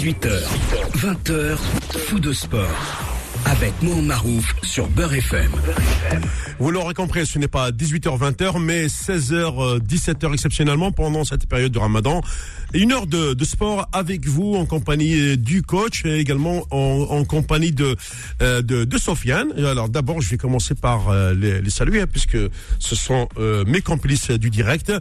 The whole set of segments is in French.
18h, 20h, fou de sport. Avec Mohamed Marouf sur Beurre FM. Vous l'aurez compris, ce n'est pas 18h, 20h, mais 16h, 17h exceptionnellement pendant cette période de ramadan. Une heure de, sport avec vous en compagnie du coach et également en, compagnie de, euh, Sofiane. Alors d'abord, je vais commencer par euh, les, saluer hein, puisque ce sont euh, mes complices du direct.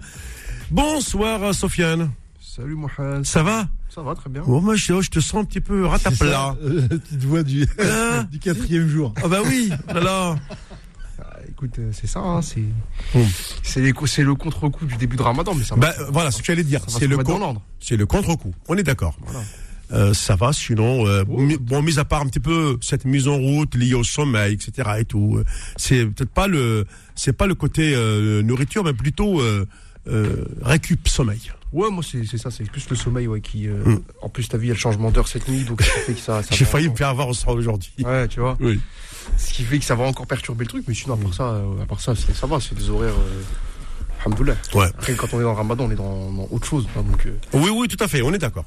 Bonsoir Sofiane. Salut Mohamed. Ça va Ça va très bien. Bon, moi, je, je te sens un petit peu ratapla. Euh, la petite voix du, Hein du quatrième jour. Ah bah oui, alors. Ah, écoute, euh, c'est ça, hein, c'est Hum. c'est le contre-coup du début de Ramadan, mais ça va. Bah, euh, voilà ce que j'allais dire. C'est le, c'est le contre-coup. On est d'accord. Voilà. Euh, ça va, sinon, euh, Oh. mi- bon, mis à part un petit peu cette mise en route liée au sommeil, etc. et tout, euh, c'est peut-être pas le, c'est pas le côté euh, nourriture, mais plutôt euh, euh, récup sommeil. Ouais, moi c'est c'est ça, c'est plus le sommeil ouais, qui. euh, Hum. En plus, t'as vu, il y a le changement d'heure cette nuit, donc ça fait que ça. ça J'ai failli me faire avoir au soir aujourd'hui. Ouais, tu vois. Oui. Ce qui fait que ça va encore perturber le truc, mais sinon, à part ça, euh, à part ça, ça va, c'est des horaires. Euh... Alhamdoulilah. Ouais. Après, quand on est dans le Ramadan, on est dans, dans autre chose. hein, donc, euh, Oui, oui, tout à fait. On est d'accord.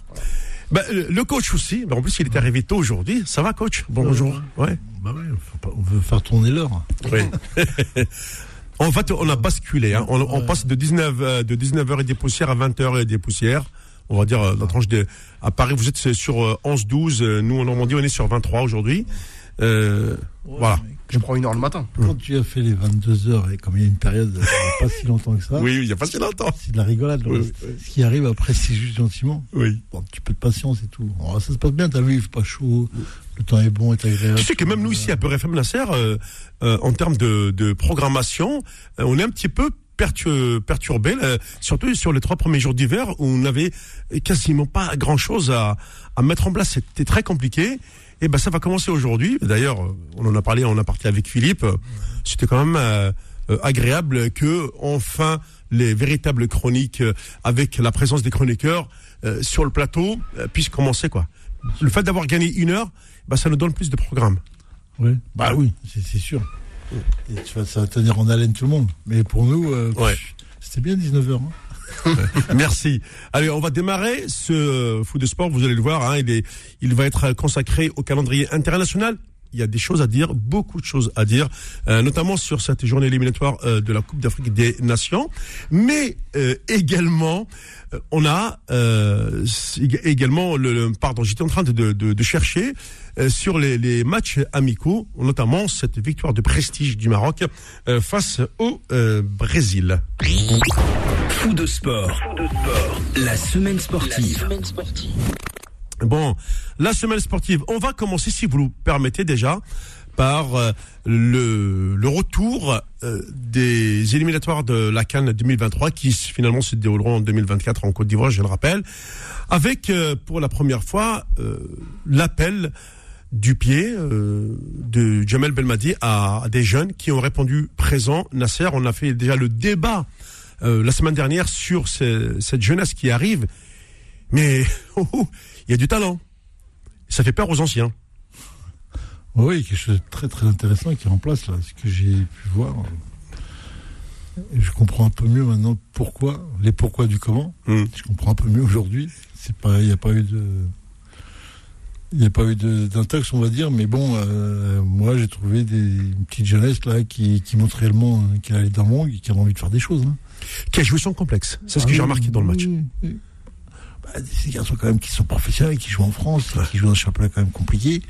Bah, le coach aussi. bah, en plus, il est arrivé tôt aujourd'hui. Ça va, coach? Bonjour. Ouais. Bah ouais, on veut faire tourner l'heure. Oui. en fait, on a basculé. Hein. On, on Ouais. passe de 19 euh, de 19h et des poussières à 20h et des poussières. On va dire euh, la tranche de à Paris, vous êtes sur euh, 11 12, euh, nous en Normandie on est sur 23 aujourd'hui. Euh, voilà. je prends une heure le matin. Quand tu as fait les 22 heures, et comme il y a une période, euh, pas si longtemps que ça, Oui, il y a pas si longtemps. c'est de la rigolade. Oui, donc, oui, Ce qui arrive après, c'est juste gentiment. Oui. Bon, un petit peu de patience et tout. Alors, ça se passe bien, t'as vu, il fait pas chaud, le temps est bon, est agréable. Tu sais que même nous ici à Peur FM Nasser, euh, euh, en termes de, de programmation, euh, on est un petit peu pertu- perturbé, euh, surtout sur les trois premiers jours d'hiver où on n'avait quasiment pas grand chose à, à mettre en place. C'était très compliqué. Et ben ça va commencer aujourd'hui. D'ailleurs, on en a parlé, on a parlé avec Philippe. C'était quand même euh, euh, agréable que enfin les véritables chroniques euh, avec la présence des chroniqueurs euh, sur le plateau euh, puissent commencer quoi. Le fait d'avoir gagné une heure, bah, ça nous donne plus de programmes. Ouais. Bah oui, c'est sûr. Et tu vas, ça va tenir en haleine tout le monde. Mais pour nous, euh, Ouais. c'était bien 19h. Hein. Merci. Allez, on va démarrer ce foot de sport. Vous allez le voir, hein, il va être consacré au calendrier international. Il y a des choses à dire, beaucoup de choses à dire, euh, notamment sur cette journée éliminatoire euh, de la Coupe d'Afrique des Nations, mais euh, également on a ég- également le, pardon, j'étais en train de, chercher sur les, matchs amicaux, notamment cette victoire de prestige du Maroc face au Brésil. Fou de sport. La semaine sportive. Bon, la semaine sportive, on va commencer, si vous le permettez déjà, par euh, le, retour euh, des éliminatoires de la Cannes 2023 qui finalement se dérouleront en 2024 en Côte d'Ivoire, je le rappelle, avec euh, pour la première fois l'appel du pied de Jamel Belmadi à, des jeunes qui ont répondu présent. Nasser, on a fait déjà le débat la semaine dernière sur ce- cette jeunesse qui arrive, mais oh, oh, il y a du talent. Ça fait peur aux anciens. Oui, quelque chose de très très intéressant qui est en place là, ce que j'ai pu voir. Et je comprends un peu mieux maintenant pourquoi, les pourquoi du comment. Mm. Je comprends un peu mieux aujourd'hui. C'est pas, il n'y a pas eu de, il n'y a pas eu d'intox, on va dire, mais bon, euh, moi j'ai trouvé des une petite jeunesse là qui, qui montre réellement qu'elle allait dans le monde et qui a envie de faire des choses. hein. Qui a joué sans complexe. C'est ce Ah que j'ai oui, remarqué dans le match. oui, oui. Bah, ces garçons quand même qui sont professionnels, qui jouent en France, qui jouent dans un championnat quand même compliqué.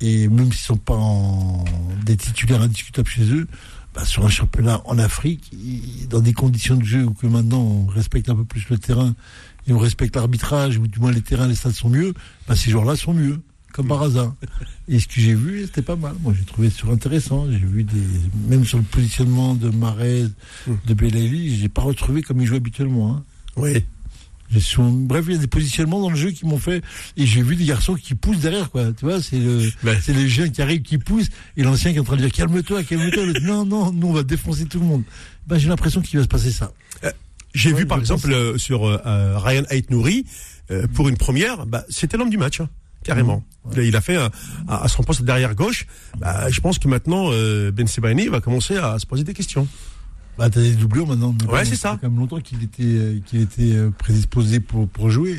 Et même s'ils sont pas en... des titulaires indiscutables chez eux, bah, sur un championnat en Afrique, ils- dans des conditions de jeu où que maintenant on respecte un peu plus le terrain et on respecte l'arbitrage, ou du moins les terrains, les stades sont mieux, bah, ces joueurs-là sont mieux, comme par hasard. Et ce que j'ai vu, c'était pas mal. Moi, j'ai trouvé sur intéressant. J'ai vu des, même sur le positionnement de Marais, de Belaïli, j'ai pas retrouvé comme il joue habituellement. Hein. Oui. J'ai Bref, il y a des positionnements dans le jeu qui m'ont fait. Et j'ai vu des garçons qui poussent derrière, quoi. Tu vois, c'est le, Ouais. c'est les jeunes qui arrivent, qui poussent, et l'ancien qui est en train de dire calme-toi, calme-toi. Non, non, nous on va défoncer tout le monde. Ben, j'ai l'impression qu'il va se passer ça. J'ai Ouais, vu par exemple euh, sur euh, euh, Ryan Ait Nouri, euh, pour une première, bah, c'était l'homme du match, hein, carrément. Il a- Il a fait euh, à, à son poste derrière gauche. Bah, je pense que maintenant, euh, Ben Sebaini va commencer à se poser des questions. Bah, t'as des doublures maintenant. Ouais, c'est ça. fait quand même longtemps qu'il était, euh, qu'il était euh, prédisposé pour, pour jouer.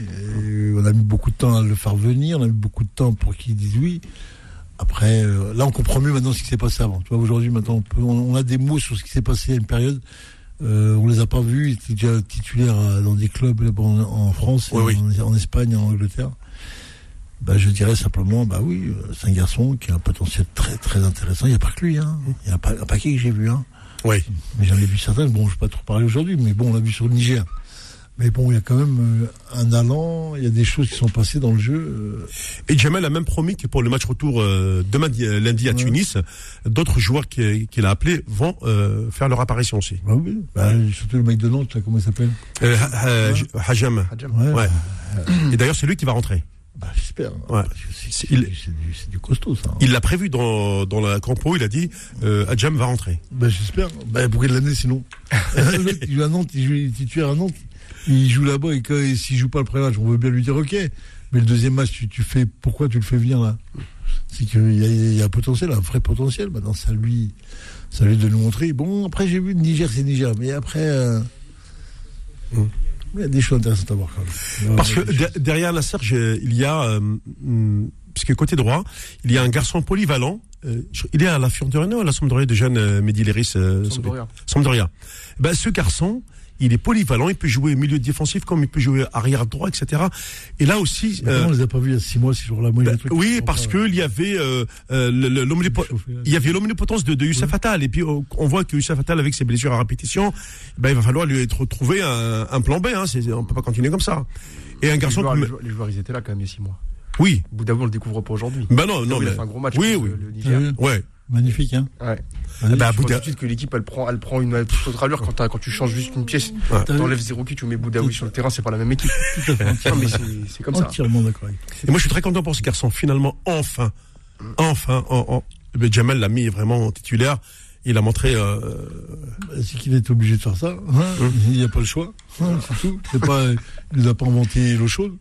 Et on a mis beaucoup de temps à le faire venir, on a mis beaucoup de temps pour qu'il dise oui. Après, euh, là, on comprend mieux maintenant ce qui s'est passé avant. Tu vois, aujourd'hui, maintenant, on, peut, on, a des mots sur ce qui s'est passé à une période. Euh, on les a pas vus. Il était déjà titulaire dans des clubs en, en France, Oui, et oui. En, en Espagne, en Angleterre. Bah, je dirais simplement, bah oui, c'est un garçon qui a un potentiel très très intéressant. Il n'y a pas que lui, hein. Il y a un, pa- un paquet que j'ai vu, hein. Oui. Mais j'en ai vu certains. Bon, je ne vais pas trop parler aujourd'hui, mais bon, on l'a vu sur le Niger. Mais bon, il y a quand même euh, un allant. Il y a des choses qui sont passées dans le jeu. euh, Et Jamel a même promis que pour le match retour euh, demain lundi à Ouais. Tunis, d'autres joueurs qui- qu'il a appelés vont faire leur apparition aussi. bah oui. Bah, surtout le mec de Nantes, là, comment il s'appelle? Euh, Ha- Ha- Hajam. Ouais. Et d'ailleurs, c'est lui qui va rentrer. Bah, j'espère. Ouais. C'est du, costaud, ça. hein. Il l'a prévu dans, dans la compo, il a dit euh, Hadjam va rentrer. Bah, j'espère. Bah, pour quelle l'année, sinon? Mec, il joue à Nantes, il joue titulaire à Nantes. Il joue là-bas et et s'il joue pas le premier match, on veut bien lui dire OK. Mais le deuxième match, tu, tu fais, pourquoi tu le fais venir là? C'est qu'il y a, il y a un potentiel, un vrai potentiel. Maintenant, ça lui, ça lui de nous montrer. Bon, après, j'ai vu le Niger, c'est Niger. Mais après, euh, Mm. Il y a des choses intéressantes à voir quand même. Parce que de- derrière la Serge, il y a, euh, hum, parce que côté droit, il y a un garçon polyvalent. euh, il est à la Fiorentina ou à la Sampdoria de jeune euh, Mehdi Léris euh, Sampdoria. Sampdoria. Ben, ce garçon, il est polyvalent, il peut jouer milieu défensif comme il peut jouer arrière droit, etc. Et là aussi, Mais euh, on les a pas vus il y a six mois, Moi, y a ben, des trucs qui oui, sont parce que il y avait euh, euh, là. il y l'omnipotence de, de Youssef Attal. Et puis euh, on voit que Youssef Attal, avec ses blessures à répétition, ben, il va falloir lui être trouver un, un plan B. Hein. On peut pas continuer comme ça. Et un Les garçon joueurs, comme les, joueurs, les joueurs, ils étaient là quand même il y a six mois. oui, Boudaoui, on le découvre pas aujourd'hui. ben non, non, il a mais fait un gros match oui, oui. le, le T'as Niger. ouais. Magnifique, hein Ouais. Magnifique. bah, Je vois Bouda- tout de suite que l'équipe elle prend, elle prend une toute autre allure quand, tu changes juste une pièce. Ouais. T'enlèves Zerouki, tu mets Boudaoui sur le terrain, c'est pas la même équipe. Tout à fait, Non, entièrement, mais c'est comme ça. entièrement d'accord avec Et moi, je suis très content pour ce garçon. Finalement, enfin, enfin, en, en- eh ben, Jamel l'a mis vraiment en titulaire. Il a montré. Euh, Bah, c'est qu'il est obligé de faire ça. hein. Il n'y a pas le choix. hein, c'est tout. C'est pas, il nous a pas inventé l'eau chaude.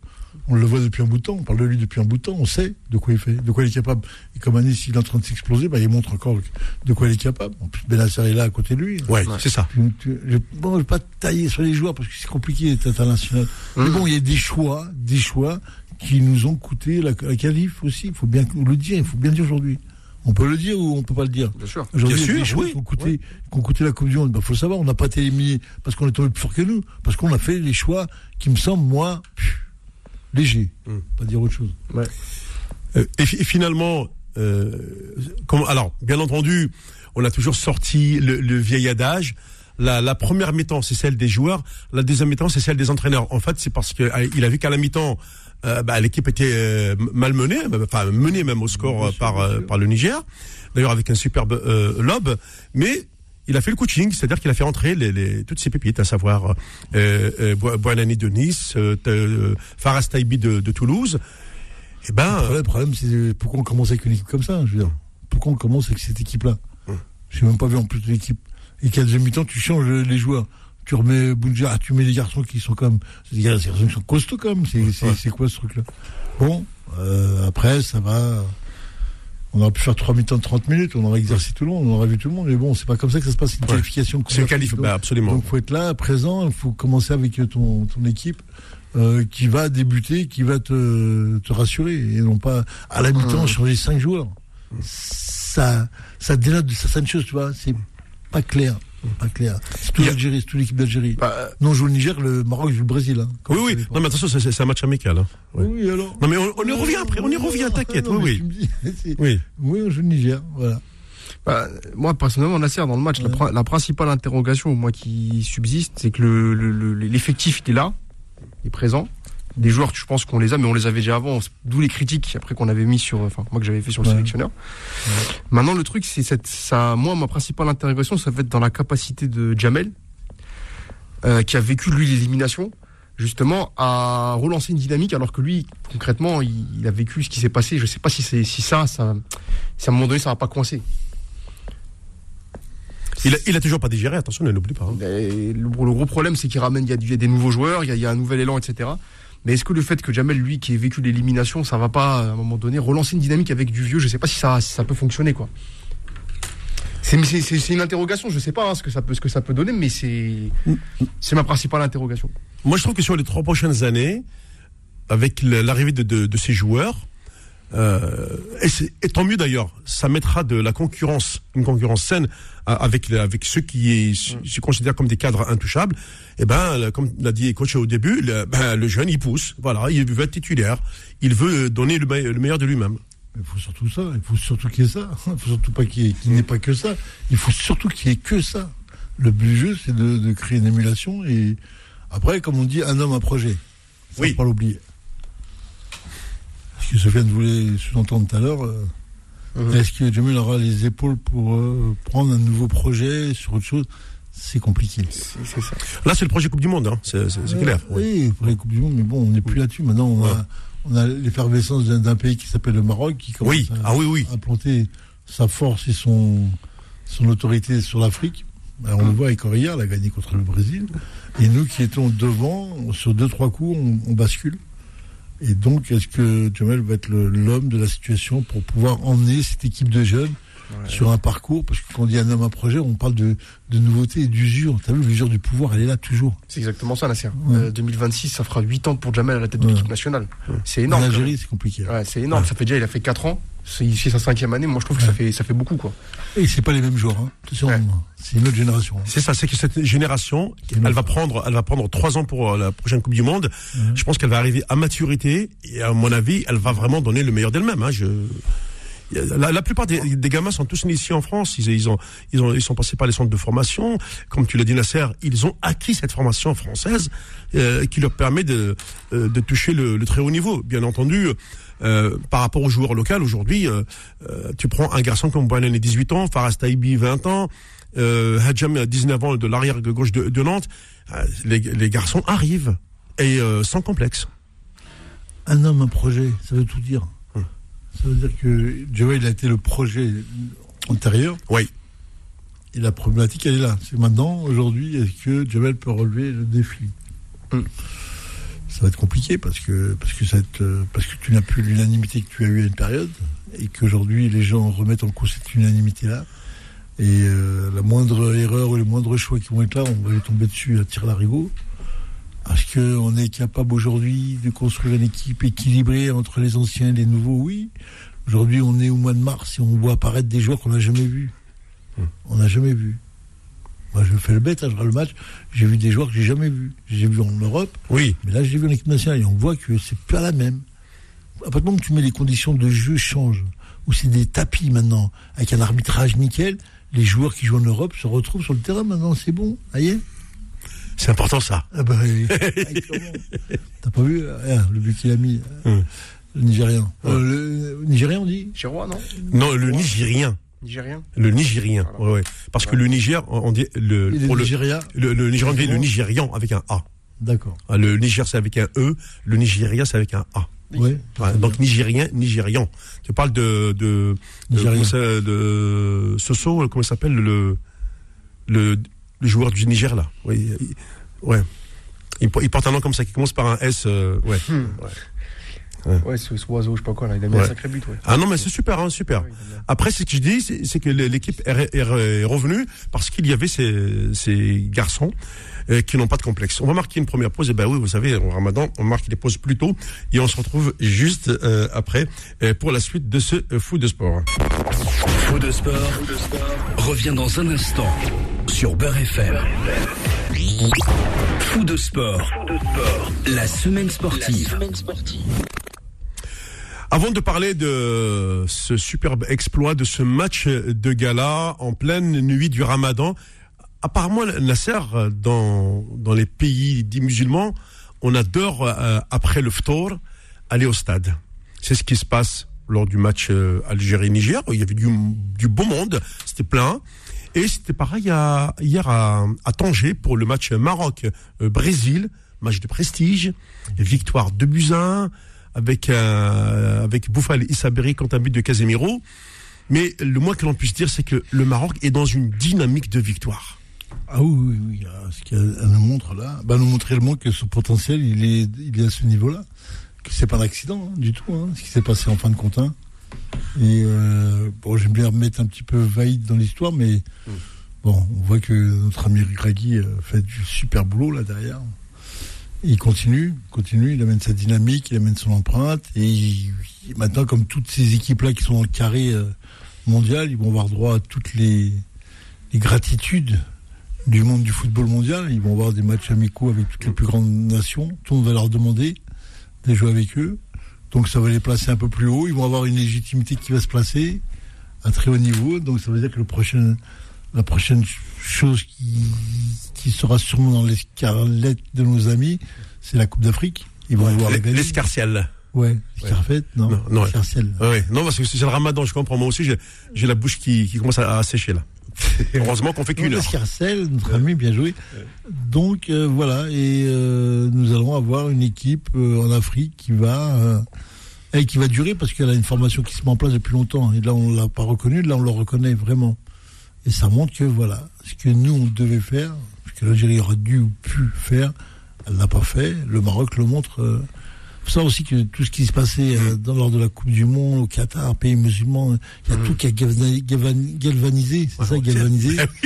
On le voit depuis un bout de temps. On parle de lui depuis un bout de temps. On sait de quoi il fait, de quoi il est capable. Et comme Anis, il est en train de s'exploser, bah, il montre encore de quoi il est capable. En plus, Benacer est là à côté de lui. ouais, Ouais. c'est ça. Tu- tu- je, bon, je vais pas tailler sur les joueurs parce que c'est compliqué d'être international. Mais Mmh. bon, il y a des choix, des choix qui nous ont coûté la, la qualif aussi. Il faut bien le dire. Il faut bien dire aujourd'hui. On peut le dire ou on peut pas le dire. Bien sûr. Aujourd'hui, Bien sûr, oui. qui ont coûté, qui ont coûté la Coupe du Monde. Il faut le savoir, on n'a pas été éliminé parce qu'on est tombé plus fort que nous. Parce qu'on a fait les choix qui me semblent, moi, pff, légers. Mm. Pas dire autre chose. Euh, et, fi- et finalement, euh, alors, bien entendu, on a toujours sorti le, le vieil adage. La, la première mi-temps, c'est celle des joueurs. La deuxième mi-temps, c'est celle des entraîneurs. En fait, c'est parce que euh, il a vu qu'à la mi-temps, euh, bah, l'équipe était euh, malmenée, enfin menée même au score par euh, par le Niger. D'ailleurs, avec un superbe euh, lob, mais il a fait le coaching, c'est-à-dire qu'il a fait entrer les, les, toutes ses pépites, à savoir euh, euh, Boanani de Nice, euh, euh, Faras Taibi de, de Toulouse. Et ben, Le problème, c'est pourquoi on commence avec une équipe comme ça, je veux dire. Pourquoi on commence avec cette équipe-là. Je n'ai même pas vu en plus l'équipe. Et qu'à deuxième mi-temps, tu changes les joueurs. Tu remets Bounja, tu mets des garçons qui sont comme, des garçons qui sont costauds. C'est, Ouais. c'est quoi ce truc-là? Bon, euh, après, ça va. On aurait pu faire trois mi-temps de 30 minutes, on aurait exercé tout le monde, on aurait vu tout le monde, mais bon, c'est pas comme ça que ça se passe, c'est une Ouais. qualification. c'est une Coupe qualif, d'Afrique. bah, absolument. Donc faut être là, présent, il faut commencer avec ton, ton équipe euh, qui va débuter, qui va te, te rassurer, et non pas à la mi-temps Mmh. changer cinq joueurs. Ça, ça dénote de certaines choses, tu vois, c'est pas clair. Pas clair. C'est tout l'Algérie, c'est toute l'équipe d'Algérie. Bah, Non, on joue le Niger, le Maroc joue le Brésil. Hein, oui, oui. Non, mais attention, c'est, c'est un match amical. Hein. Oui, alors. Non, mais on, on y revient après. On y revient, t'inquiète. Ah, Oui, oui. Oui. Oui, on joue le Niger, voilà. Bah, moi, personnellement, Nasser, dans le match, la, Ouais. prin- la principale interrogation, moi, qui subsiste, c'est que le- le- le- l'effectif, il est là, il est présent. Des joueurs, je pense qu'on les a, mais on les avait déjà avant, d'où les critiques après qu'on avait mis sur, enfin, moi que j'avais fait sur le Ouais. sélectionneur. Maintenant, le truc, c'est cette, ça, moi, ma principale interrogation, ça va être dans la capacité de Jamel, euh, qui a vécu, lui, l'élimination, justement, à relancer une dynamique, alors que lui, concrètement, il, il a vécu ce qui s'est passé. Je sais pas si c'est, si ça, ça, si à un moment donné, ça va pas coincer. Il a, il a toujours pas digéré, attention, ne l'oublie pas. hein. Le, le gros problème, c'est qu'il ramène, il y, a, du- il y a des nouveaux joueurs, il y a, il y a un nouvel élan, etc. Mais est-ce que le fait que Jamel, lui, qui ait vécu l'élimination, ça va pas, à un moment donné, relancer une dynamique avec du vieux? Je sais pas si ça, ça peut fonctionner, quoi. C'est une interrogation, je sais pas hein, ce, que ça peut, ce que ça peut donner, mais c'est ma principale interrogation. Moi, je trouve que sur les trois prochaines années, avec l'arrivée de ces joueurs, euh, et, tant mieux d'ailleurs, ça mettra de la concurrence, une concurrence saine avec avec ceux qui se considèrent comme des cadres intouchables. Et ben, le- comme l'a dit coach au début, le, ben, le jeune il pousse, voilà, il veut être titulaire, il veut donner le, me- le meilleur de lui-même. Il faut surtout ça. Il faut surtout qu'il y ait ça. Il faut surtout pas qu'il qu'il n'y ait pas que ça. Il faut surtout qu'il y ait que ça. Le but du jeu, c'est de, de créer une émulation et après, comme on dit, un homme, un projet. Faut Oui. pas l'oublier. Ce que Sofiane voulait sous-entendre tout à l'heure, euh, Mhm. est-ce que Jamil aura les épaules pour euh, prendre un nouveau projet sur autre chose? C'est compliqué. C'est c'est ça. Là, c'est le projet Coupe du Monde, hein, c'est Euh, clair. oui. Oui, pour les Coupes du Monde, mais bon, on n'est plus là-dessus. Maintenant, on Ouais. a, on a l'effervescence d'un pays qui s'appelle le Maroc, qui commence Oui, à, ah oui, oui. à planter sa force et son, son autorité sur l'Afrique. Ben, on le voit avec Correa, elle a gagné contre le Brésil. Et nous qui étions devant, sur deux, trois coups, on, on bascule. Et donc, est-ce que Jamel va être l'homme de la situation pour pouvoir emmener cette équipe de jeunes sur un parcours Parce que quand on dit un homme, un projet, on parle de, de nouveauté et d'usure. T'as vu, l'usure du pouvoir, elle est là toujours. C'est exactement ça, Nasser. Ouais. Euh, 2026, ça fera 8 ans pour Jamel à la tête de Ouais. l'équipe nationale. C'est En énorme. Algérie, c'est compliqué. c'est énorme. Ça fait déjà, il a fait 4 ans. C'est ici sa cinquième année. Moi, je trouve que ça fait, ça fait beaucoup, quoi. Et c'est pas les mêmes joueurs. Hein. C'est une autre génération. hein. C'est ça, c'est que cette génération, elle va prendre, elle va prendre trois ans pour euh, la prochaine Coupe du Monde. Je pense qu'elle va arriver à maturité et à mon avis, elle va vraiment donner le meilleur d'elle-même. Hein. Je... La, la plupart des, des gamins sont tous nés ici en France. Ils, ils ont, ils ont, ils sont passés par les centres de formation. Comme tu l'as dit, Nasser, ils ont acquis cette formation française euh, qui leur permet de, euh, de toucher le, le très haut niveau. Bien entendu, euh, par rapport aux joueurs locaux, aujourd'hui, euh, euh, tu prends un garçon comme Boanani, 18 ans, Faraz Taibi, 20 ans, euh, Hadjam, 19 ans, de l'arrière gauche de, de Nantes. Euh, les, les garçons arrivent et sans complexe. Un homme, un projet, ça veut tout dire. Ça veut dire que Joel il a été le projet antérieur Oui. et la problématique, elle est là. C'est maintenant, aujourd'hui, est-ce que Joel peut relever le défi? Hum. Ça va être compliqué parce que, parce que, parce tu n'as plus l'unanimité que tu as eu à une période et qu'aujourd'hui, les gens remettent en cause cette unanimité-là. Et euh, la moindre erreur ou les moindres choix qui vont être là, on va lui tomber dessus à tir larigot. Est-ce qu'on est capable aujourd'hui de construire une équipe équilibrée entre les anciens et les nouveaux Oui. Aujourd'hui, on est au mois de mars et on voit apparaître des joueurs qu'on n'a jamais vus. On n'a jamais vu. Moi, je fais le bête, hein, je regarde le match. J'ai vu des joueurs que j'ai jamais vus. J'ai vu en Europe, Oui. mais là, j'ai vu en équipe nationale et on voit que c'est pas la même. À partir du moment que tu mets les conditions de jeu changent, où c'est des tapis maintenant, avec un arbitrage nickel, les joueurs qui jouent en Europe se retrouvent sur le terrain maintenant, c'est bon. Ça y est C'est important ça. ah bah, oui. Ah, T'as pas vu euh, le but qu'il a mis, euh, Hum. le Nigérian. Euh, le Nigérian, on dit Chirois, non Non, le Nigérien. Nigérien Le Nigérien. Voilà. Ouais, ouais. Parce que le Niger, on dit le, Et le pour le, Nigeria le, le Nigérian, on dit le Nigérian avec un A. D'accord. Ah, Le Niger, c'est avec un E. Le Nigeria, c'est avec un A. Ouais. Ouais, donc Nigérien, Nigérian. Tu parles de de de, Nigérien. comment ça- de Soso, comment il s'appelle le, le le joueur du Niger là. Oui, il- ouais. Il, po- il porte un nom comme ça qui commence par un S. euh, ouais. Hmm. Ouais, ce, ce oiseau, je sais pas quoi, là. Il a mis Ouais. un sacré but, ouais. Ah non mais c'est super, hein, super. Ouais. Après, ce que je dis, c'est que l'équipe est, re- est re- est revenue parce qu'il y avait ces, ces garçons euh, qui n'ont pas de complexe. On va marquer une première pause. Et ben oui, vous savez, en Ramadan, on marque les pauses plus tôt et on se retrouve juste euh, après euh, pour la suite de ce foot de sport. Faux de sport, revient dans un instant sur Beurre FM. Fou de sport, la semaine sportive. Avant de parler de ce superbe exploit, de ce match de gala en pleine nuit du Ramadan, apparemment Nasser, dans dans les pays dits musulmans, on adore euh, après le ftour aller au stade. C'est ce qui se passe lors du match euh, Algérie-Niger. Il y avait du, du beau monde, c'était plein. Et c'était pareil à, hier à, à Tanger pour le match Maroc-Brésil, match de prestige, victoire de buts à un, avec euh, avec Bouffal Issaberi contre un but de Casemiro. Mais le moins que l'on puisse dire, c'est que le Maroc est dans une dynamique de victoire. Ah oui, oui, oui. Ce qu'elle elle nous montre là, bah, nous montrer le moins que son potentiel, il est, il est à ce niveau-là. Que c'est pas un accident, hein, du tout, hein, ce qui s'est passé en fin de compte. hein. Et euh, bon, j'aime bien remettre un petit peu Vaïd dans l'histoire, mais Mm. bon, on voit que notre ami Gragui euh, fait du super boulot là derrière. Il continue, continue, il amène sa dynamique, il amène son empreinte. Et maintenant, comme toutes ces équipes-là qui sont dans le carré euh, mondial, ils vont avoir droit à toutes les, gratitudes du monde du football mondial. Ils vont avoir des matchs amicaux avec toutes les plus grandes nations. Tout le monde va leur demander de jouer avec eux. Donc ça va les placer un peu plus haut. Ils vont avoir une légitimité qui va se placer à très haut niveau. Donc ça veut dire que la prochaine ch- chose qui, qui sera sûrement dans l'escarlette de nos amis, c'est la Coupe d'Afrique. Ils vont voir Les- gagner. L'escarciel. Ouais, l'escarfette, non, Non, non, ouais. ouais. Non, parce que c'est le ramadan, je comprends. Moi aussi, j'ai la bouche qui, qui commence à, à sécher, là. Heureusement qu'on fait qu'une heure. Notre ami, bien joué. Donc euh, voilà, et euh, nous allons avoir une équipe euh, en Afrique qui va et qui va durer parce qu'elle a une formation qui se met en place depuis longtemps. Et là, on l'a pas reconnu, là, on le reconnaît vraiment. Et ça montre que voilà, ce que nous on devait faire, que l'Algérie aurait dû ou pu faire, elle l'a pas fait. Le Maroc le montre. Euh, savoir aussi que tout ce qui se passait euh, dans, lors de la Coupe du Monde au Qatar, pays musulman, il y a tout qui a galvani- galvani- galvanisé, c'est ça, galvanisé.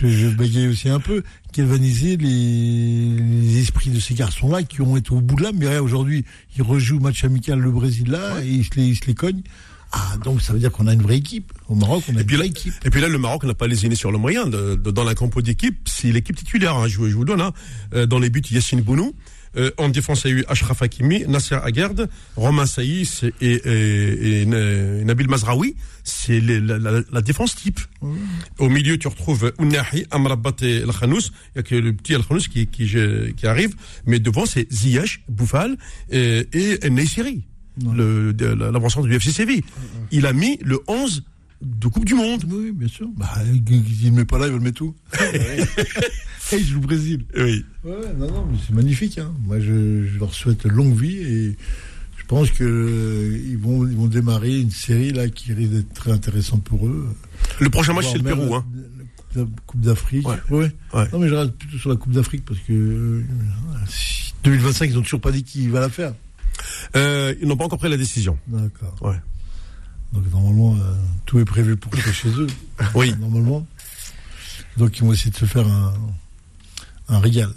je, je bégaye aussi un peu, galvaniser les, les esprits de ces garçons-là qui ont été au bout de l'âme. Mais aujourd'hui, ils rejouent match amical le Brésil là, et ils se, les, ils se les cognent. Ah, donc ça veut dire qu'on a une vraie équipe. Au Maroc, on a Et une puis, vraie équipe. et puis là, le Maroc n'a pas lésiné sur le moyen. De, de- dans la compo d'équipe, c'est l'équipe titulaire. hein, je, vous- je vous donne. hein. Euh, dans les buts, Yassine Bounou. Euh, en défense, il y a eu Ashraf Hakimi, Nasser Aguerd, Romain Saïs et, et, et, et Nabil Mazraoui. C'est les- la, la- la défense type. Au milieu, tu retrouves Ounahi, Amrabat et El Khanous. Il y a que le petit El Khanous qui, qui, qui arrive. Mais devant, c'est Ziyech, Boufal et, et Neysiri, le- de- du FC Séville. Il a mis le 11 de Coupe du Monde. Oui, bien sûr. Bah, il ne met pas là, il va le mettre où Et il joue au Brésil. Oui. Ouais, non, non, mais c'est magnifique. Hein. Moi, je, je leur souhaite longue vie et je pense que euh, vont, ils vont démarrer une série là qui risque d'être très intéressante pour eux. Le prochain match, c'est le Pérou. Hein. La Coupe d'Afrique. Ouais. Ouais. Ouais. Non, mais je reste plutôt sur la Coupe d'Afrique parce que euh, si 2025, ils ont toujours pas dit qui va la faire. Euh, ils n'ont pas encore pris la décision. D'accord. Ouais. Donc normalement, euh, tout est prévu pour que chez eux. Oui. Normalement. Donc ils vont essayer de se faire un, un régal.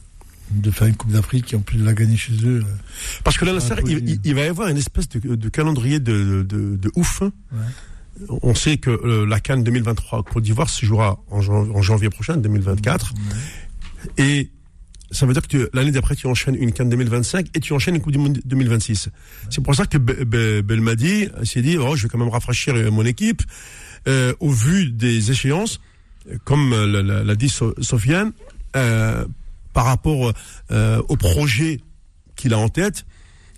De faire une Coupe d'Afrique et en plus de la gagner chez eux. euh, Parce que là, il, va y avoir une espèce de, de calendrier de, de, de ouf. hein. Ouais. On sait que euh, la Cannes 2023 Côte d'Ivoire se jouera en, en janvier prochain, 2024. Et ça veut dire que l'année d'après, tu enchaînes une Cannes 2025 et tu enchaînes une Coupe du Monde 2026. C'est pour ça que Be- Be- Belmadi s'est dit, oh, je vais quand même rafraîchir euh, mon équipe. Euh, au vu des échéances, euh, comme euh, l'a- dit So- Sofiane, euh, par rapport euh, au projet qu'il a en tête,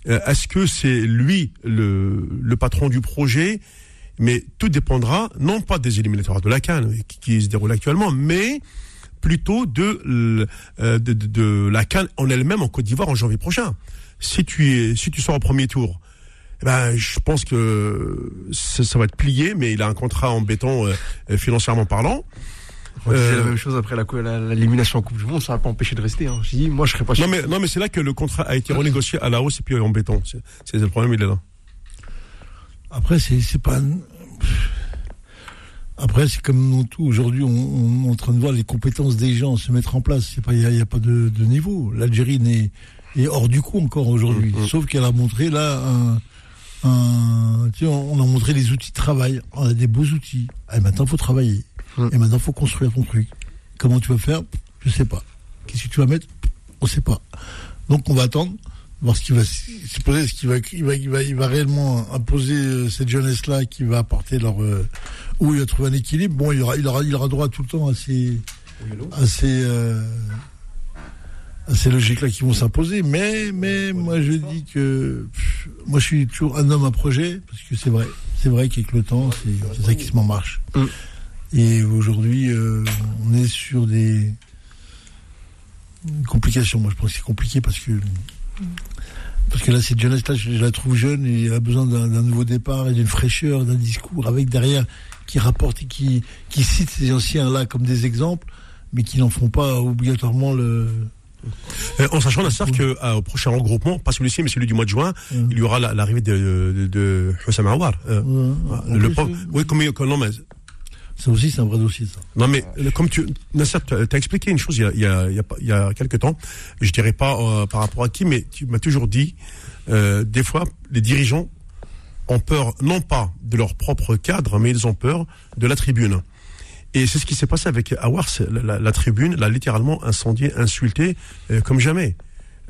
est-ce que c'est lui le, le patron du projet? Mais tout dépendra, non pas des éliminatoires de la Cannes qui se déroulent actuellement, mais plutôt de, euh, de, de, de la Cannes en elle-même en Côte d'Ivoire en janvier prochain. Si tu es, si tu sors au premier tour, eh ben, je pense que ça, ça va être plié, mais il a un contrat en béton euh, euh, financièrement parlant. On disait Euh, la même chose après la co- la- l'élimination en Coupe du Monde, ça va pas empêché de rester. Hein. J'ai dit, moi, je serais pas Non sûr. mais non mais c'est là que le contrat a été renégocié à la hausse et puis en béton. C'est c'est le problème, il est là. Après, c'est c'est pas. Après, c'est comme dans tout. Aujourd'hui, on, on est en train de voir les compétences des gens se mettre en place. Il n'y a, pas de, de niveau. L'Algérie n'est est hors du coup encore aujourd'hui. Mhm. Sauf qu'elle a montré là un, un- tu sais, on a montré les outils de travail. On a des beaux outils. Et maintenant, faut travailler. Mhm. Et maintenant, faut construire ton truc. Comment tu vas faire? Je sais pas. Qu'est-ce que tu vas mettre? On sait pas. Donc, on va attendre voir ce qui va poser, ce qui va, il va, il va, il va réellement imposer euh, cette jeunesse-là qui va apporter leur, euh, où il va trouver un équilibre. Bon, il aura, il aura, il aura droit tout le temps à ces, à ces, euh, à ces logiques-là qui vont s'imposer. Mais, mais, moi, je dis que, pff, moi, je suis toujours un homme à projet, parce que c'est vrai. C'est vrai qu'avec le temps, c'est, c'est ça qui se m'en marche. Mm. Et aujourd'hui, euh, on est sur des complications. Moi, je pense que c'est compliqué parce que parce que là, cette jeunesse-là, je, la trouve jeune et elle a besoin d'un nouveau départ et d'une fraîcheur, d'un discours avec derrière qui rapporte et qui, qui cite ces anciens-là comme des exemples, mais qui n'en font pas obligatoirement le, Euh, en sachant, Nasser, que euh, au prochain regroupement, pas celui-ci, mais celui du mois de juin, il y aura la- l'arrivée de, de, de Aouar. Euh, Ouais, le oui, comme- non, mais, Ça aussi, c'est un vrai dossier, ça. non, mais euh, comme tu, Nasser, tu as expliqué une chose il y a, il y a, il y a, quelques temps. Je dirais pas euh, par rapport à qui, mais tu m'as toujours dit, euh, des fois, les dirigeants ont peur, non pas de leur propre cadre, mais ils ont peur de la tribune. Et c'est ce qui s'est passé avec Awar. c'est La, la- la tribune l'a littéralement incendié, insulté euh, comme jamais.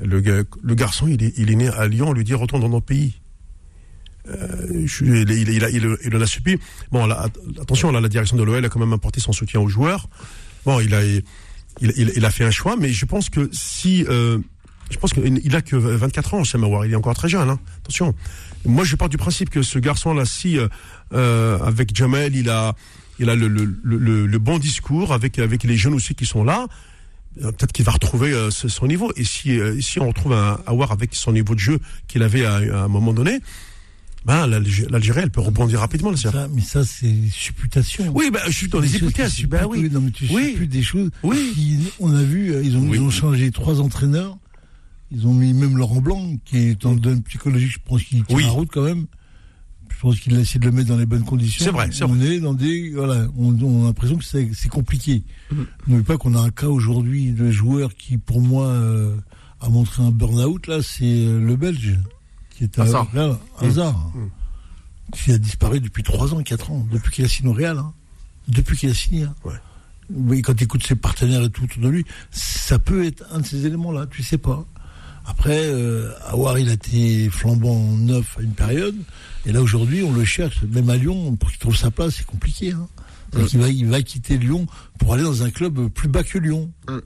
Le, ga- le garçon, il est, il est né à Lyon, on lui dit retourne dans notre pays. Euh, je- il, il, il, il- il en a subi. Bon, là, att- attention, là, la direction de l'OL a quand même apporté son soutien aux joueurs. Bon, il a, il, a fait un choix, mais je pense que si, euh, je pense qu'il il a que 24 ans, Sam Awar, il est encore très jeune. Hein. Attention. Moi, je pars du principe que ce garçon-là, si euh, euh, avec Jamel, il a, il a le, le, le, le bon discours avec avec les jeunes aussi qui sont là. euh, Peut-être qu'il va retrouver euh, son niveau. Et si, si on retrouve un Awar avec son niveau de jeu qu'il avait à un moment donné, ben l'Algé- l'Algérie, elle peut rebondir rapidement. Là, Ça, mais ça, c'est supputation. oui, ben je suis dans les qui Ben oui. Non, mais tu Oui. des choses. Oui. qui- on a vu, euh, ils ont, Oui. ils ont changé trois entraîneurs. Ils ont mis même Laurent Blanc, qui est en donne psychologique, je pense qu'il tient Oui. la route quand même. Je pense qu'il a essayé de le mettre dans les bonnes conditions. C'est vrai, c'est On est dans des, voilà, on, on a l'impression que c'est compliqué. N'oubliez pas qu'on a un cas aujourd'hui de joueur qui, pour moi, euh, a montré un burn-out, là, c'est euh, le Belge, qui est un Hazard. là, Hazard, qui a disparu depuis trois ans, quatre ans, depuis qu'il a signé au Real, hein. depuis qu'il a signé. hein. Ouais. Oui, quand tu écoutes ses partenaires et tout autour de lui, ça peut être un de ces éléments-là, tu sais pas. Après, euh, Awar, il a été flambant neuf à une période, et là aujourd'hui, on le cherche, même à Lyon, pour qu'il trouve sa place, c'est compliqué. Hein. Va, il va quitter Lyon pour aller dans un club plus bas que Lyon. Mm.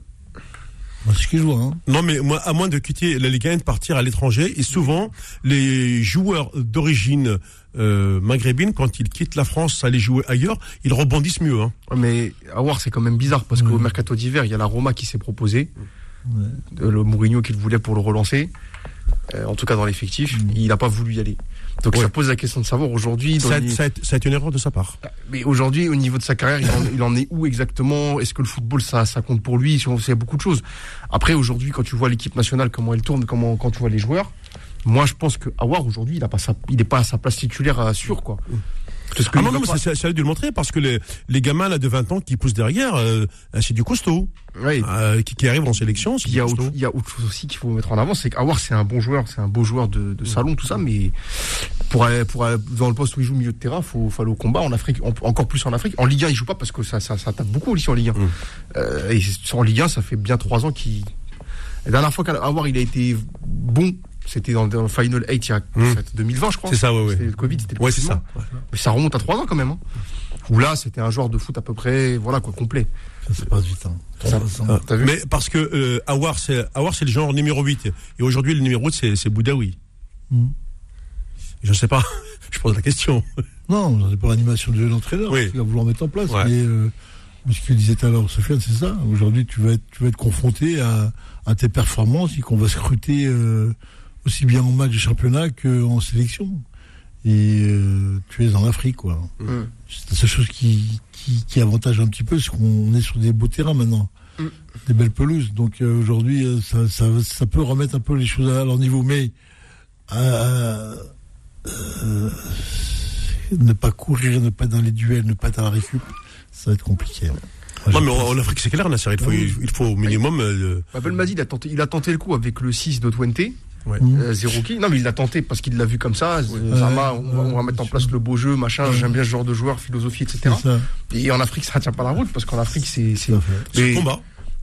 Moi, c'est ce que je vois. Hein. Non, mais moi, à moins de quitter la Ligue 1 et de partir à l'étranger, et souvent, les joueurs d'origine euh, maghrébine, quand ils quittent la France, aller jouer ailleurs, ils rebondissent mieux. Hein. Mais Awar, c'est quand même bizarre parce qu'au mercato d'hiver, il y a la Roma qui s'est proposée. Euh, Le Mourinho qui le voulait pour le relancer. Euh, en tout cas, dans l'effectif, il n'a pas voulu y aller. Donc Ouais. ça pose la question de savoir aujourd'hui. Ça, les- ça, ça a été une erreur de sa part. Mais aujourd'hui, au niveau de sa carrière, il en, il en est où exactement? Est-ce que le football, ça, ça compte pour lui? On sait beaucoup de choses. Après, aujourd'hui, quand tu vois l'équipe nationale, comment elle tourne, comment, quand tu vois les joueurs, moi, je pense que Awar, aujourd'hui, il a pas n'est pas à sa place titulaire euh, sûre, quoi. Parce que Ah il non, non, mais c'est à de le montrer, parce que les, les gamins là, de 20 ans qui poussent derrière, euh, c'est du costaud. Ouais. Euh, qui, qui arrivent en sélection, il y, a autre, il y a autre chose aussi qu'il faut mettre en avant, c'est qu'Awar, c'est un bon joueur, c'est un beau joueur de, de salon, tout ça, mais pour, aller- pour aller dans le poste où il joue milieu de terrain, faut, faut aller au combat en Afrique, en- encore plus en Afrique. En Ligue 1, il joue pas parce que ça, ça, ça tape beaucoup aussi en Ligue 1. Mm. Euh, et en Ligue 1, ça fait bien trois ans qu'il. La dernière fois qu'Awar il a été bon, c'était dans, dans le Final 8 il y a Mm. c'était 2020, je crois. C'est ça, ouais, ouais. C'était le Covid, c'était le Ouais, c'est ça. Ouais. Mais ça remonte à trois ans quand même. Hein. Où là, c'était un joueur de foot à peu près, voilà quoi, complet. Ça se passe vite. Hein. Ça- Ça passe, hein. Ah, T'as vu mais parce que euh, Awar, c'est c'est le genre numéro 8. Et aujourd'hui, le numéro 8, c'est c'est Boudaoui. Mm. Je sais pas. Je pose la question. Non, c'est pas l'animation de l'entraîneur Oui. qui va vouloir mettre en place. Ouais. Mais, euh, mais ce que disait tout à l'heure Sofiane, c'est ça. Aujourd'hui, tu vas être, tu vas être confronté à, à tes performances et qu'on va scruter euh, aussi bien en match de championnat qu'en sélection. Et euh, tu es en Afrique, quoi. Mm. C'est la seule chose qui, qui, qui avantage un petit peu, c'est qu'on est sur des beaux terrains maintenant. Mm. Des belles pelouses. Donc euh, aujourd'hui, euh, ça, ça, ça peut remettre un peu les choses à leur niveau. Mais euh, euh, ne pas courir, ne pas être dans les duels, ne pas être à la récup, ça va être compliqué. Moi, Non, mais en, Afrique, c'est clair, Nasser. Il faut, Ah il faut au minimum. euh, Bah, Belmadi, il a tenté, il a tenté le coup avec le 6 de Twente. Ouais. Mm. Euh, zéro qui Non, mais il l'a tenté parce qu'il l'a vu comme ça. Euh, Zama, on, va, on va mettre en place le beau jeu, machin. J'aime bien ce genre de joueur, philosophie, etc. Et en Afrique, ça tient pas la route parce qu'en Afrique, c'est. Mais- combat.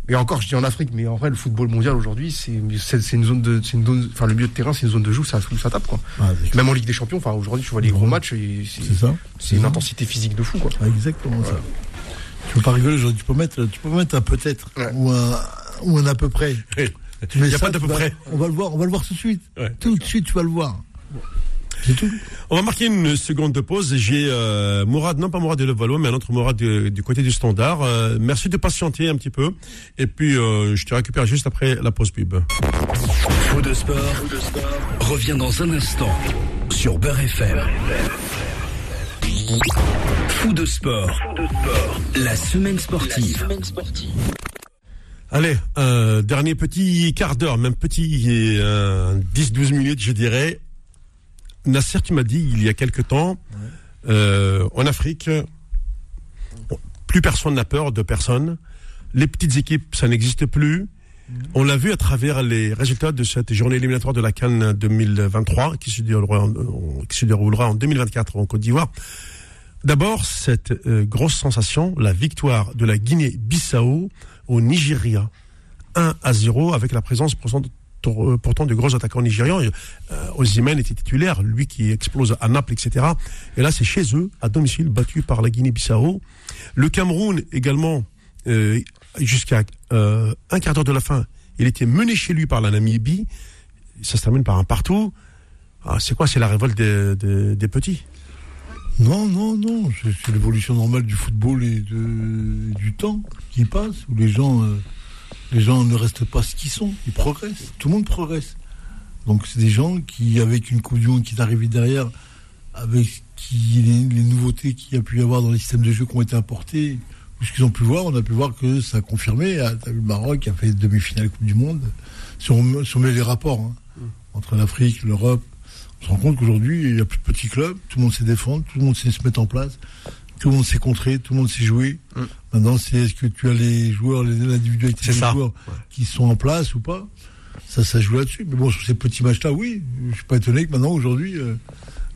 Et encore, je dis en Afrique, mais en vrai, le football mondial aujourd'hui, c'est une zone de, c'est une zone, enfin le milieu de terrain, c'est une zone de jeu, ça, ça tape quoi. Ah, Même en Ligue des Champions, enfin aujourd'hui, tu vois les gros matchs, c'est c'est ça. c'est une ça. intensité physique de fou quoi. Ah, exactement ça. Tu peux pas rigoler, aujourd'hui, tu peux mettre, tu peux mettre un peut-être Ouais. ou un ou un à peu près. Il y a ça, pas d'à peu vas- près. On va le voir, on va le voir tout de suite. Ouais. Tout de suite, tu vas le voir. C'est tout. On va marquer une seconde de pause. J'ai euh, Mourad, non pas Mourad de Levallois, mais un autre Mourad du, du côté du standard. Euh, merci de patienter un petit peu. Et puis, euh, je te récupère juste après la pause pub. Faux de sport, revient dans un instant sur Beurre FM. Fou de sport, la semaine sportive. Allez, un dernier petit quart d'heure, même petit euh, 10-12 minutes, je dirais. Nasser, tu m'as dit il y a quelque temps, euh, en Afrique, plus personne n'a peur de personne. Les petites équipes, ça n'existe plus. On l'a vu à travers les résultats de cette journée éliminatoire de la Cannes 2023 qui se déroulera en, qui se déroulera en 2024 en Côte d'Ivoire. D'abord, cette euh, grosse sensation, la victoire de la Guinée-Bissau au Nigeria. 1 à 0 avec la présence pourtant, euh, de gros attaquants nigérians. Euh, Ozymen était titulaire, lui qui explose à Naples, etc. Et là, c'est chez eux, à domicile, battu par la Guinée-Bissau. Le Cameroun également, euh, jusqu'à euh, un quart d'heure de la fin, il était mené chez lui par la Namibie. Ça se termine par un partout. Ah, c'est quoi? C'est la révolte des petits? Non, non, non. C'est l'évolution normale du football et de, du temps qui passe, où les gens, euh, les gens ne restent pas ce qu'ils sont. Ils progressent. Tout le monde progresse. Donc c'est des gens qui, avec une Coupe du Monde qui est arrivée derrière, avec qui, les, les nouveautés qu'il y a pu y avoir dans les systèmes de jeu qui ont été importés, ou ce qu'ils ont pu voir, on a pu voir que ça a confirmé. Ah, T'as vu le Maroc qui a fait demi-finale Coupe du Monde. Si on, si on met les rapports hein, entre l'Afrique, l'Europe, se rend compte qu'aujourd'hui, il n'y a plus de petits clubs, tout le monde sait défendre, tout le monde sait se mettre en place, tout le monde sait contrer, tout le monde sait jouer. Mm. Maintenant, c'est est-ce que tu as les joueurs, les des joueurs qui sont en place ou pas? Ça, ça joue là-dessus. Mais bon, sur ces petits matchs-là, oui, je suis pas étonné que maintenant, aujourd'hui, euh,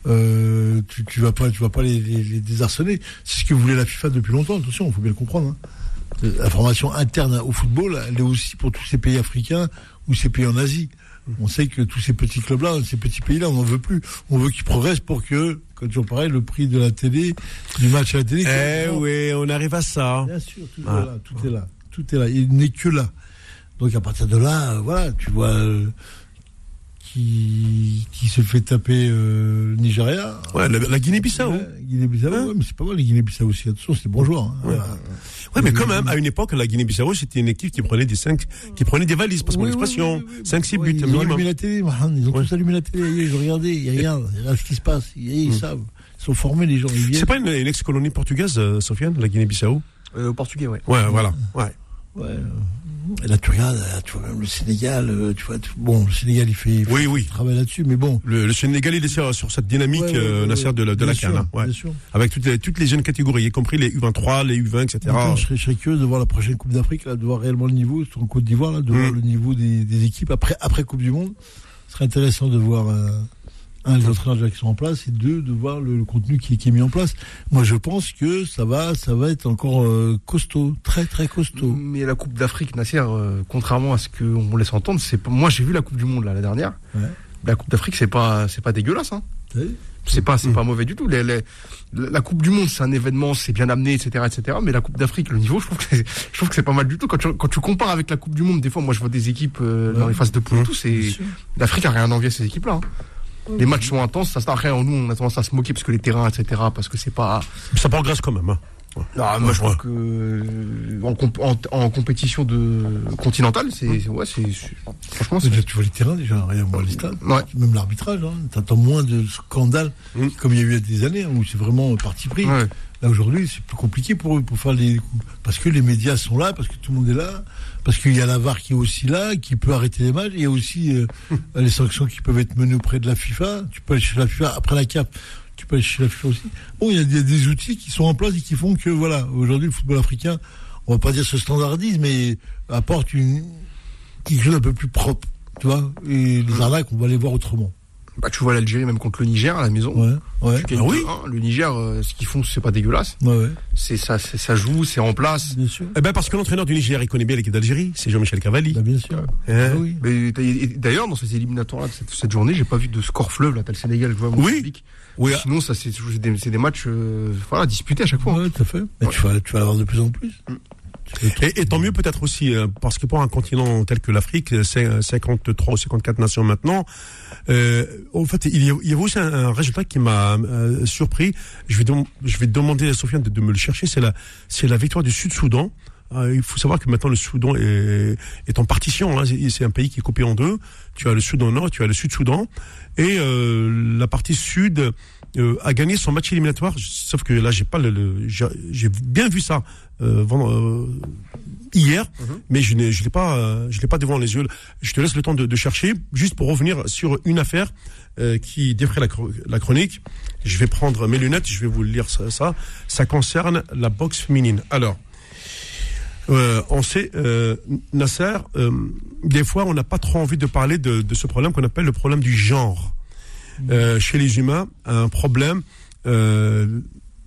euh, tu, tu vas pas, tu vas pas les, les, les désarçonner. C'est ce que voulait la FIFA depuis longtemps. Attention, il faut bien le comprendre. hein. La formation interne au football, elle est aussi pour tous ces pays africains ou ces pays en Asie. On sait que tous ces petits clubs-là, ces petits pays-là, on n'en veut plus. On veut qu'ils progressent pour que, quand toujours pareil, le prix de la télé, du match à la télé. Eh oui, on arrive à ça. Bien sûr, tout Ah. est là, tout est là, tout est là. Il n'est que là. Donc à partir de là, voilà, tu vois euh, qui qui se fait taper euh, le Nigeria. Ouais, la, la Guinée-Bissau. Guinée-Bissau, Hein ouais, mais c'est pas mal les Guinée-Bissau aussi. Attention, c'est des bons joueurs. hein. Ouais. Ouais, mais quand même, à une époque, la Guinée-Bissau, c'était une équipe qui prenait des cinq, qui prenait des valises, parce que Oui, oui, expression, oui, oui, oui. 5 6 Ouais, buts Ils ont allumé la télé, Mohamed, ils ont Ouais. tous allumé la télé. Ils ont regardé, ils regardent, ils regardent ce qui se passe. Ils, ils savent. Ils sont formés, les gens. Ils viennent. C'est pas une, une ex-colonie portugaise, euh, Sofiane, la Guinée-Bissau? Euh, au portugais, ouais. Ouais, voilà. Ouais. Ouais. Là, tu regardes, là, tu vois le Sénégal. euh, Tu vois, tu- bon, le Sénégal, il fait, Oui, oui. travail là-dessus, mais bon. Le, le Sénégal, il est sur, sur cette dynamique, Ouais, ouais, euh, Nasser, de la, de la sûr, CAN. hein. Bien sûr. Avec toutes les, toutes les jeunes catégories, y compris les U23, les U20, etc. Je, serais, je serais curieux de voir la prochaine Coupe d'Afrique, là, de voir réellement le niveau, sur en Côte d'Ivoire, là, de Mm. voir le niveau des, des équipes après, après Coupe du Monde. Ce serait intéressant de voir, euh, un, les entraîneurs déjà qui sont en place, et deux, de voir le, le contenu qui, qui est mis en place. Moi, je pense que ça va, ça va être encore euh, costaud, très, très costaud. Mais la Coupe d'Afrique, Nasser, euh, contrairement à ce qu'on laisse entendre, c'est pas... moi j'ai vu la Coupe du Monde là, la dernière. Ouais. La Coupe d'Afrique, c'est pas, c'est pas dégueulasse. Hein. C'est pas, c'est Mm. pas mauvais du tout. Les- les- la Coupe du Monde, c'est un événement, c'est bien amené, etc., etc. Mais la Coupe d'Afrique, le niveau, je trouve que c'est, je trouve que c'est pas mal du tout. Quand tu, quand tu compares avec la Coupe du Monde, des fois, moi, je vois des équipes euh, dans les phases de poule et tout. C'est l'Afrique a rien à envier à ces équipes-là. hein. Les matchs sont intenses, ça sert à rien. Nous, on a tendance à se moquer parce que les terrains, etc., parce que c'est pas. Ça progresse quand même. Hein. Non, moi, je trouve que euh, en, comp- en, en compétition de continentale, c'est, ouais, c'est, franchement. Déjà, tu vois les terrains, déjà, regarde, moi, les stades. Ouais. Même l'arbitrage, hein. T'entends moins de scandales, Mm. comme il y a eu il y a des années, hein, où c'est vraiment parti pris. Là aujourd'hui, c'est plus compliqué pour eux pour faire les coups. parce que les médias sont là, parce que tout le monde est là, parce qu'il y a la VAR qui est aussi là, qui peut arrêter les matchs. Il y a aussi euh, les sanctions qui peuvent être menées auprès de la FIFA. Tu peux aller chez la FIFA après la CAP. Tu peux aller chez la FIFA aussi. Bon, il y a des, des outils qui sont en place et qui font que voilà, aujourd'hui le football africain, on va pas dire se standardise, mais apporte une quelque chose d'un peu plus propre, tu vois? Et les arnaques, on va les voir autrement. Bah, tu vois l'Algérie même contre le Niger à la maison. Ouais, ouais, Ah oui 2-1. Le Niger, euh, ce qu'ils font, c'est pas dégueulasse. ouais, ouais, C'est ça, c'est- ça joue, c'est en place. bien sûr. Eh ben, parce que l'entraîneur du Niger, il connaît bien l'équipe d'Algérie, c'est Jean-Michel Cavalli. Bah, bien sûr. Hein Ah oui. D'ailleurs, dans ces éliminatoires-là, de cette, cette journée, j'ai pas vu de score fleuve. Là, t'as le Sénégal, joué à Oui. Oui, Sinon, ça, c'est c'est des, c'est des matchs, euh, voilà, disputés à chaque fois. hein. Ouais, tout à fait. Mais tu vas, tu vas l'avoir de plus en plus. Être- Et, et tant mieux peut-être aussi, euh, parce que pour un continent tel que l'Afrique, c'est euh, 53 ou 54 nations maintenant, euh, en fait, il y a, il y a aussi un, résultat qui m'a euh, surpris. Je vais, je vais demander à Sofiane de, de me le chercher. C'est la, c'est la victoire du Sud-Soudan. Euh, il faut savoir que maintenant le Soudan est, est en partition. Hein. C'est un pays qui est coupé en deux. Tu as le Soudan Nord, tu as le Sud-Soudan, et euh, la partie sud euh, a gagné son match éliminatoire. Sauf que là, j'ai pas le, le- j'ai bien vu ça euh, vendre- euh, hier, Mhm. mais je n'ai je l'ai pas euh, je l'ai pas devant les yeux. Je te laisse le temps de, de chercher juste pour revenir sur une affaire euh, qui la, chro- la chronique. Je vais prendre mes lunettes, je vais vous lire ça. Ça, ça concerne la boxe féminine. Alors. Euh, on sait, euh, Nasser, euh, des fois, on n'a pas trop envie de parler de, de ce problème qu'on appelle le problème du genre. Euh, chez les humains, un problème, euh,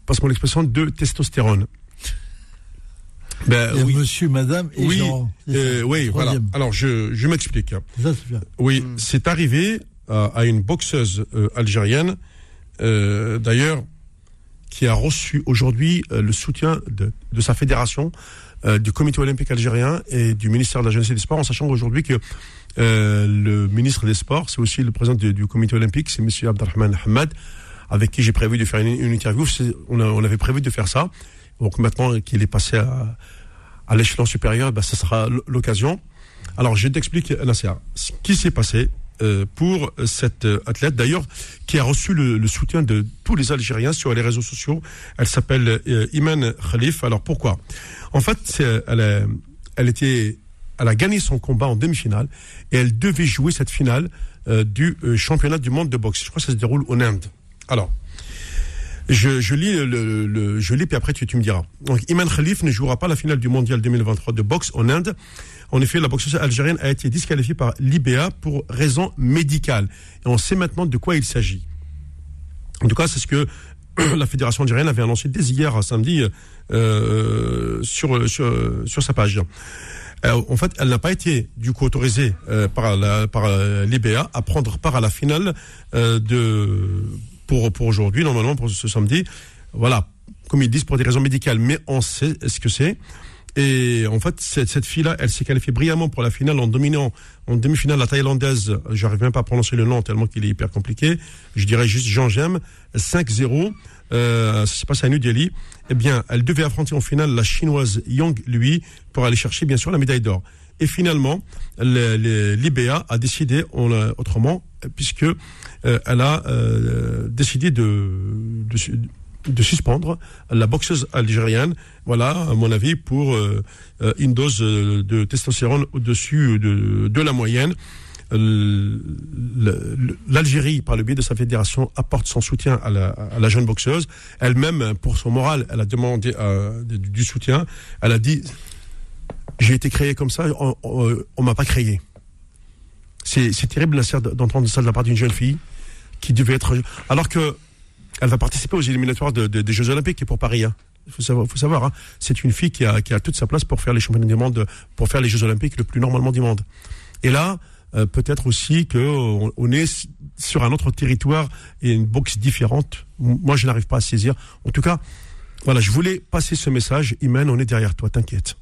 passe mon l'expression, de testostérone. Ben, Il y a oui, monsieur, madame et oui, genre. Euh, oui, voilà. Alors, je, je m'explique. Oui, Hmm. c'est arrivé à, à une boxeuse euh, algérienne, euh, d'ailleurs, qui a reçu aujourd'hui euh, le soutien de, de sa fédération, euh, du Comité olympique algérien et du ministère de la Jeunesse et des Sports, en sachant aujourd'hui que euh, le ministre des Sports, c'est aussi le président du, Comité olympique, c'est Monsieur Abdelrahman Hamad, avec qui j'ai prévu de faire une, interview. On, on avait prévu de faire ça. Donc maintenant qu'il est passé à, à l'échelon supérieur, ben, ce sera l- l'occasion. Alors, je t'explique, Nasser, ce qui s'est passé pour cette euh, athlète, d'ailleurs, qui a reçu le, soutien de tous les Algériens sur les réseaux sociaux. Elle s'appelle euh, Iman Khalif. Alors, pourquoi? En fait, elle, a- était, elle a gagné son combat en demi-finale et elle devait jouer cette finale euh, du euh, championnat du monde de boxe. Je crois que ça se déroule en Inde. Alors, je, lis le- je lis puis après tu, tu me diras. Donc Iman Khalif ne jouera pas la finale du mondial 2023 de boxe en Inde. En effet, la boxeuse algérienne a été disqualifiée par l'IBA pour raison médicale. Et on sait maintenant de quoi il s'agit. En tout cas, c'est ce que la fédération algérienne avait annoncé dès hier samedi euh, sur, sur sa page. Euh, en fait, elle n'a pas été du coup autorisée euh, par euh, l'IBA à prendre part à la finale euh, de pour pour aujourd'hui normalement pour ce samedi. Voilà, comme ils disent pour des raisons médicales, mais on sait ce que c'est. Et en fait, cette, cette fille-là, elle s'est qualifiée brillamment pour la finale en dominant en demi-finale la thaïlandaise. J'arrive même pas à prononcer le nom tellement qu'il est hyper compliqué. Je dirais juste Jean Gem 5-0. Euh, ça s'est passé à New Delhi. Eh bien, elle devait affronter en finale la chinoise Yang Lui pour aller chercher bien sûr la médaille d'or. Et finalement, le- le- l'IBA a décidé euh, autrement, puisque euh, elle a euh, décidé de, de, de suspendre la boxeuse algérienne, voilà, à mon avis, pour euh, euh, une dose euh, de testostérone au-dessus de, de la moyenne. L'Algérie, par le biais de sa fédération, apporte son soutien à la, jeune boxeuse. Elle-même, pour son moral, elle a demandé du, soutien. Elle a dit j'ai été créé comme ça, on, on, on m'a pas créé. C'est terrible d'entendre ça de la part d'une jeune fille qui devait être alors que elle va participer aux éliminatoires de- de- des Jeux Olympiques et pour Paris. Hein. Faut savoir, faut savoir. Hein. C'est une fille qui a, qui a toute sa place pour faire les championnats du monde, pour faire les Jeux Olympiques le plus normalement du monde. Et là, euh, peut-être aussi que on, est sur un autre territoire et une boxe différente. Moi, je n'arrive pas à saisir. En tout cas, voilà, je voulais passer ce message. Imen, on est derrière toi, t'inquiète.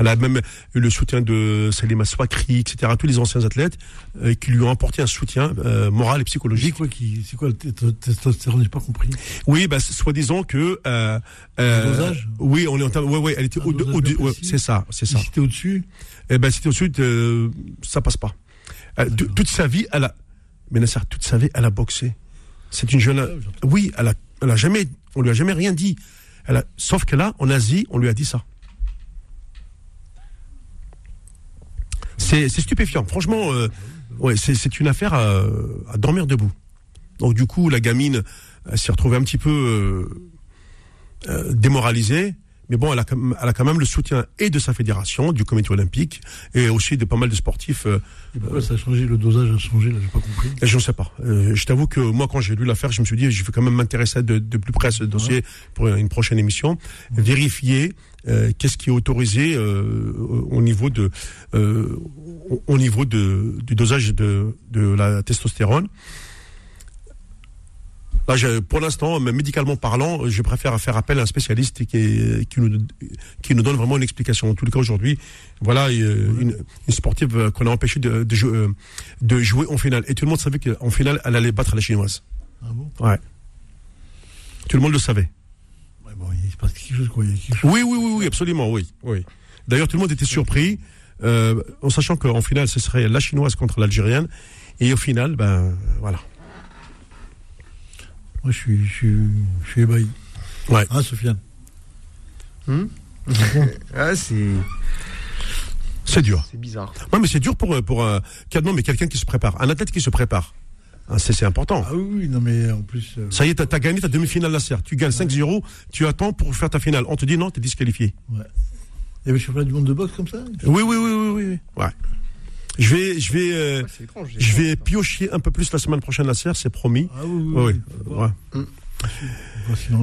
Elle a même eu le soutien de Salima Swakri, etc., tous les anciens athlètes euh, qui lui ont apporté un soutien euh, moral et C'est psychologique. c'est quoi le testostérone J'ai pas compris. Oui, bah, soi-disant que... Euh, euh, dosage? Oui, on est en train- ouais, ouais, elle était au, au- bien ouais, c'est ça, c'est ça. C'était au-dessus, Eh ben, c'était euh, ça passe pas. Euh, toute sa vie, elle a, mais Nasser, toute sa vie, elle a boxé. C'est une jeune, oui, elle a, elle a jamais, on lui a jamais rien dit. Elle a, sauf que là, en Asie, on lui a dit ça. C'est, c'est stupéfiant. Franchement, euh, ouais, c'est, c'est une affaire à, à dormir debout. Donc du coup, la gamine s'est retrouvée un petit peu euh, euh, démoralisée. Mais bon, elle a, quand même- elle a quand même le soutien et de sa fédération, du comité olympique, et aussi de pas mal de sportifs. Euh, et pourquoi ça a changé Le dosage a changé, là, j'ai pas compris. je ne sais pas. Euh, je t'avoue que moi, quand j'ai lu l'affaire, je me suis dit, je vais quand même m'intéresser de, de plus près à ce dossier pour une prochaine émission, vérifier euh, qu'est-ce qui est autorisé euh, au niveau de, euh, au- au niveau de, du dosage de, de la testostérone? Là, je- pour l'instant, médicalement parlant, je préfère faire appel à un spécialiste qui, est- qui, nous, qui nous donne vraiment une explication. En les cas, aujourd'hui, voilà une, une sportive qu'on a empêché de, de, jou- euh, de jouer en finale. Et tout le monde savait qu'en finale, elle allait battre la chinoise. Ah bon? Ouais. Tout le monde le savait. ouais, bon, Il se passe quelque chose, quoi. Il y a quelque chose. Oui, oui, oui, oui, absolument, oui. oui. D'ailleurs, tout le monde était surpris, euh, en sachant qu'en finale, ce serait la chinoise contre l'algérienne. Et au final, ben voilà. Moi, je suis, je suis, je suis ébahi. Ouais. Hein, Sofiane Hmm. Ah, c'est. C'est dur. C'est bizarre. Ouais, mais c'est dur pour euh, pour un non, mais quelqu'un qui se prépare, un athlète qui se prépare. Hein, c'est c'est important. Ah oui, oui, non mais en plus. euh, Ça y est, t'as as gagné ta demi-finale la serre. Tu gagnes 5-0, tu attends pour faire ta finale. On te dit non, t'es disqualifié. Il y avait le championnat du monde de boxe comme ça Oui, oui, oui, oui, oui. oui. Ouais. Je vais, je vais, euh, Ouais, étrange. je vais piocher un peu plus la semaine prochaine la serre, c'est promis. Ah oui, oui. Ouais, oui, oui.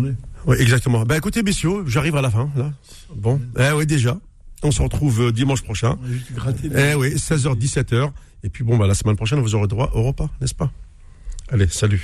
Ouais. Ouais, exactement. Ben écoutez, messieurs, j'arrive à la fin, là. Bon. Eh oui, déjà. On se retrouve euh, dimanche prochain. On a juste gratté. Eh oui, 16h, 17h. Et puis bon, bah, la semaine prochaine, vous aurez droit au repas, n'est-ce pas? Allez, salut.